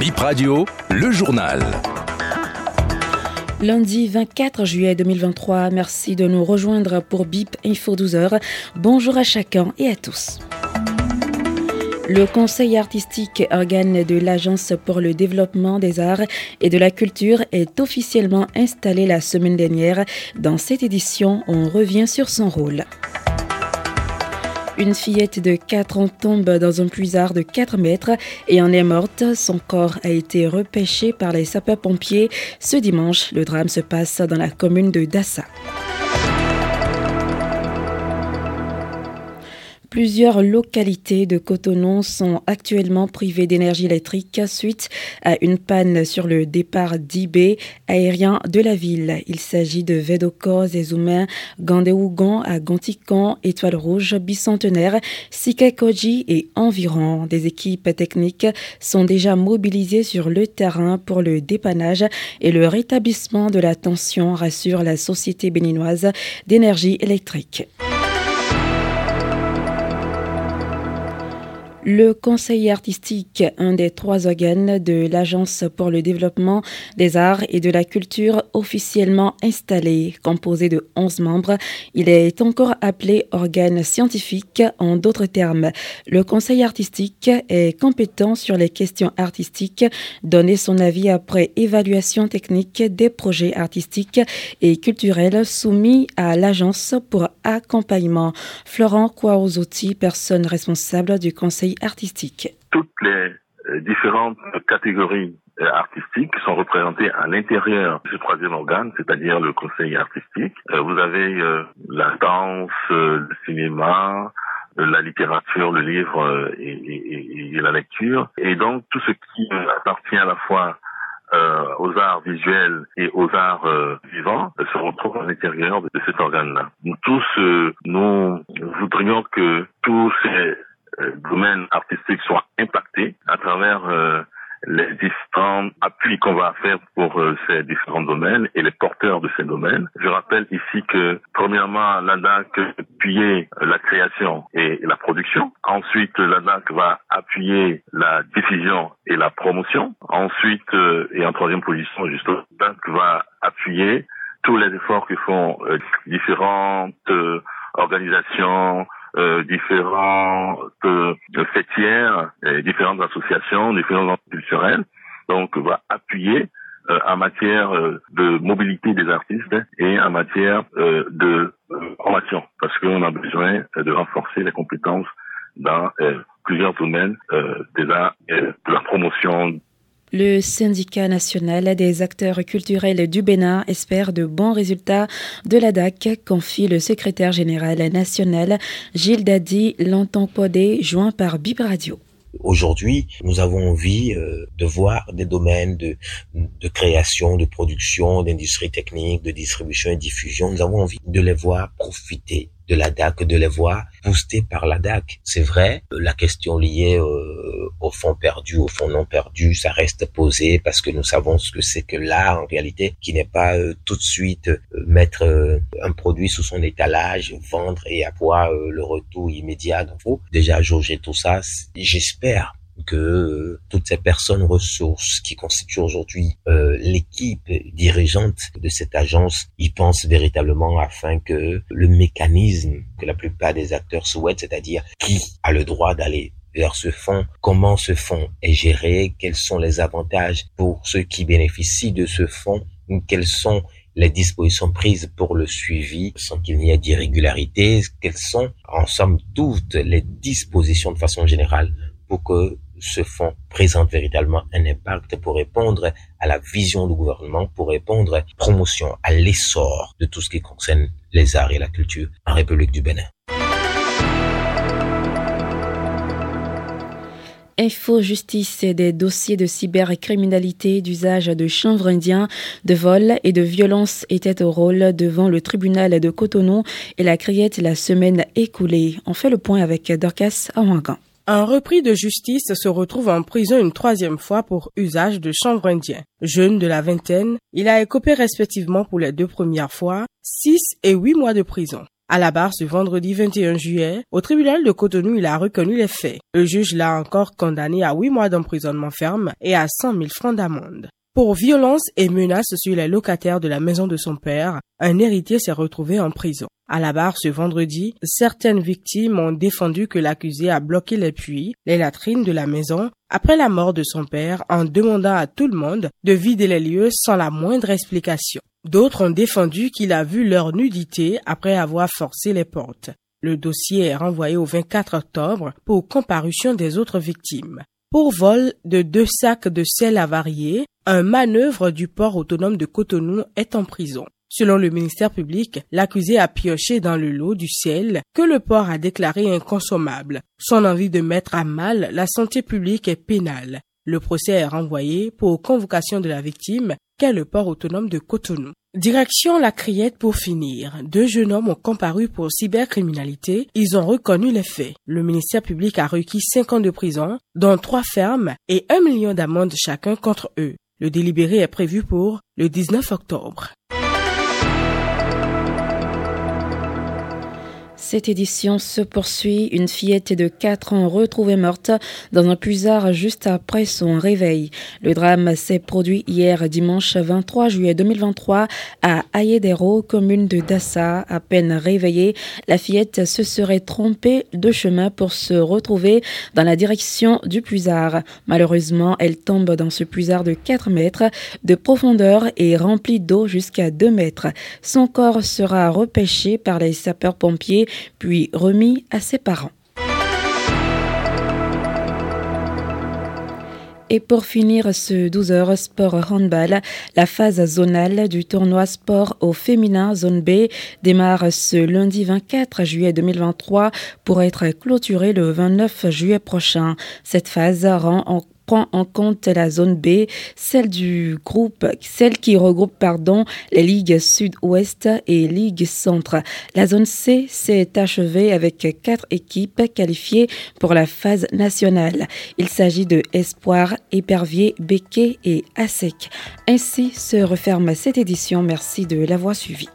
Bip Radio, le journal. Lundi 24 juillet 2023, merci de nous rejoindre pour BIP Info 12h. Bonjour à chacun et à tous. Le Conseil artistique, organe de l'Agence pour le développement des arts et de la culture, est officiellement installé la semaine dernière. Dans cette édition, on revient sur son rôle. Une fillette de 4 ans tombe dans un puisard de 4 mètres et en est morte. Son corps a été repêché par les sapeurs-pompiers. Ce dimanche, le drame se passe dans la commune de Dassa. Plusieurs localités de Cotonou sont actuellement privées d'énergie électrique suite à une panne sur le départ d'IB aérien de la ville. Il s'agit de Vedoko, Zezoumen, Gandéougon à Étoile Rouge, Bicentenaire, Sikakoji et environ. Des équipes techniques sont déjà mobilisées sur le terrain pour le dépannage et le rétablissement de la tension, rassure la Société béninoise d'énergie électrique. Le conseil artistique, un des trois organes de l'Agence pour le développement des arts et de la culture officiellement installé, composé de 11 membres, il est encore appelé organe scientifique en d'autres termes. Le conseil artistique est compétent sur les questions artistiques, donner son avis après évaluation technique des projets artistiques et culturels soumis à l'Agence pour accompagnement. Florent personne responsable du conseil artistique. Toutes les euh, différentes catégories euh, artistiques sont représentées à l'intérieur du troisième organe, c'est-à-dire le conseil artistique. Euh, vous avez la danse, le cinéma, la littérature, le livre et, la lecture. Et donc tout ce qui appartient à la fois aux arts visuels et aux arts vivants se retrouve à l'intérieur de, de cet organe-là. Nous tous, nous voudrions que tous ces euh, domaines artistiques soient impactés à travers euh, les différents appuis qu'on va faire pour euh, ces différents domaines et les porteurs de ces domaines. Je rappelle ici que premièrement, l'ADAC appuyer la création et la production. Ensuite, l'ADAC va appuyer la diffusion et la promotion. Ensuite, et en troisième position, justement, l'ADAC va appuyer tous les efforts que font différentes organisations, euh, différentes euh, fêtières, et différentes associations, différentes culturelles. Donc, va appuyer euh, en matière euh, de mobilité des artistes et en matière de formation, parce qu'on a besoin de renforcer les compétences dans plusieurs domaines arts, de la promotion le syndicat national des acteurs culturels du Bénin espère de bons résultats de la DAC, confie le secrétaire général national Gilles Dadi Lantampodé, joint par Bib Radio. Aujourd'hui, nous avons envie euh, de voir des domaines de, de création, de production, d'industrie technique, de distribution et diffusion. Nous avons envie de les voir profiter de la DAC, de les voir boostés par la DAC. C'est vrai, la question liée euh, au fond perdu, au fond non perdu, ça reste posé parce que nous savons ce que c'est que l'art en réalité, qui n'est pas euh, tout de suite euh, mettre un produit sous son étalage, vendre et avoir le retour immédiat. Donc, faut déjà jauger tout ça. J'espère que euh, toutes ces personnes ressources qui constituent aujourd'hui euh, l'équipe dirigeante de cette agence y pensent véritablement afin que le mécanisme que la plupart des acteurs souhaitent, c'est-à-dire qui a le droit d'aller vers ce fonds, comment ce fonds est géré, quels sont les avantages pour ceux qui bénéficient de ce fonds, quelles sont les dispositions prises pour le suivi sans qu'il n'y ait d'irrégularité, quelles sont en somme toutes les dispositions de façon générale pour que ce fonds présente véritablement un impact pour répondre à la vision du gouvernement, pour répondre à la promotion, à l'essor de tout ce qui concerne les arts et la culture en République du Bénin. Info Justice des dossiers de cybercriminalité, d'usage de chanvre indien, de vol et de violence étaient au rôle devant le tribunal de Cotonou et la criette la semaine écoulée. On fait le point avec Dorcas Awangan. Un repris de justice se retrouve en prison une troisième fois pour usage de chanvre indien. Jeune de la vingtaine, il a écopé respectivement pour les deux premières fois 6 et 8 mois de prison. À la barre ce vendredi 21 juillet, au tribunal de Cotonou, il a reconnu les faits. Le juge l'a encore condamné à huit mois d'emprisonnement ferme et à 100 000 francs d'amende. Pour violence et menaces sur les locataires de la maison de son père, un héritier s'est retrouvé en prison. À la barre ce vendredi, certaines victimes ont défendu que l'accusé a bloqué les puits, les latrines de la maison après la mort de son père en demandant à tout le monde de vider les lieux sans la moindre explication. D'autres ont défendu qu'il a vu leur nudité après avoir forcé les portes. Le dossier est renvoyé au 24 octobre pour comparution des autres victimes. Pour vol de deux sacs de sel avarié, un manœuvre du port autonome de Cotonou est en prison. Selon le ministère public, l'accusé a pioché dans le lot du sel que le port a déclaré inconsommable. Son envie de mettre à mal la santé publique est pénale. Le procès est renvoyé pour convocation de la victime qu'est le port autonome de Cotonou. Direction la Criette pour finir. Deux jeunes hommes ont comparu pour cybercriminalité. Ils ont reconnu les faits. Le ministère public a requis cinq ans de prison, dont trois fermes et un million d'amendes chacun contre eux. Le délibéré est prévu pour le 19 octobre. Cette édition se poursuit. Une fillette de 4 ans retrouvée morte dans un puisard juste après son réveil. Le drame s'est produit hier dimanche 23 juillet 2023 à Ayedero, commune de Dassa. À peine réveillée, la fillette se serait trompée de chemin pour se retrouver dans la direction du puisard. Malheureusement, elle tombe dans ce puisard de 4 mètres de profondeur et rempli d'eau jusqu'à 2 mètres. Son corps sera repêché par les sapeurs-pompiers puis remis à ses parents. Et pour finir ce 12 heures sport handball, la phase zonale du tournoi sport au féminin zone B démarre ce lundi 24 juillet 2023 pour être clôturée le 29 juillet prochain. Cette phase rend en prend en compte la zone B, celle du groupe, celle qui regroupe pardon, les ligues Sud-Ouest et Ligue Centre. La zone C s'est achevée avec quatre équipes qualifiées pour la phase nationale. Il s'agit de Espoir, Épervier, Béquet et ASEC. Ainsi se referme cette édition. Merci de l'avoir suivi.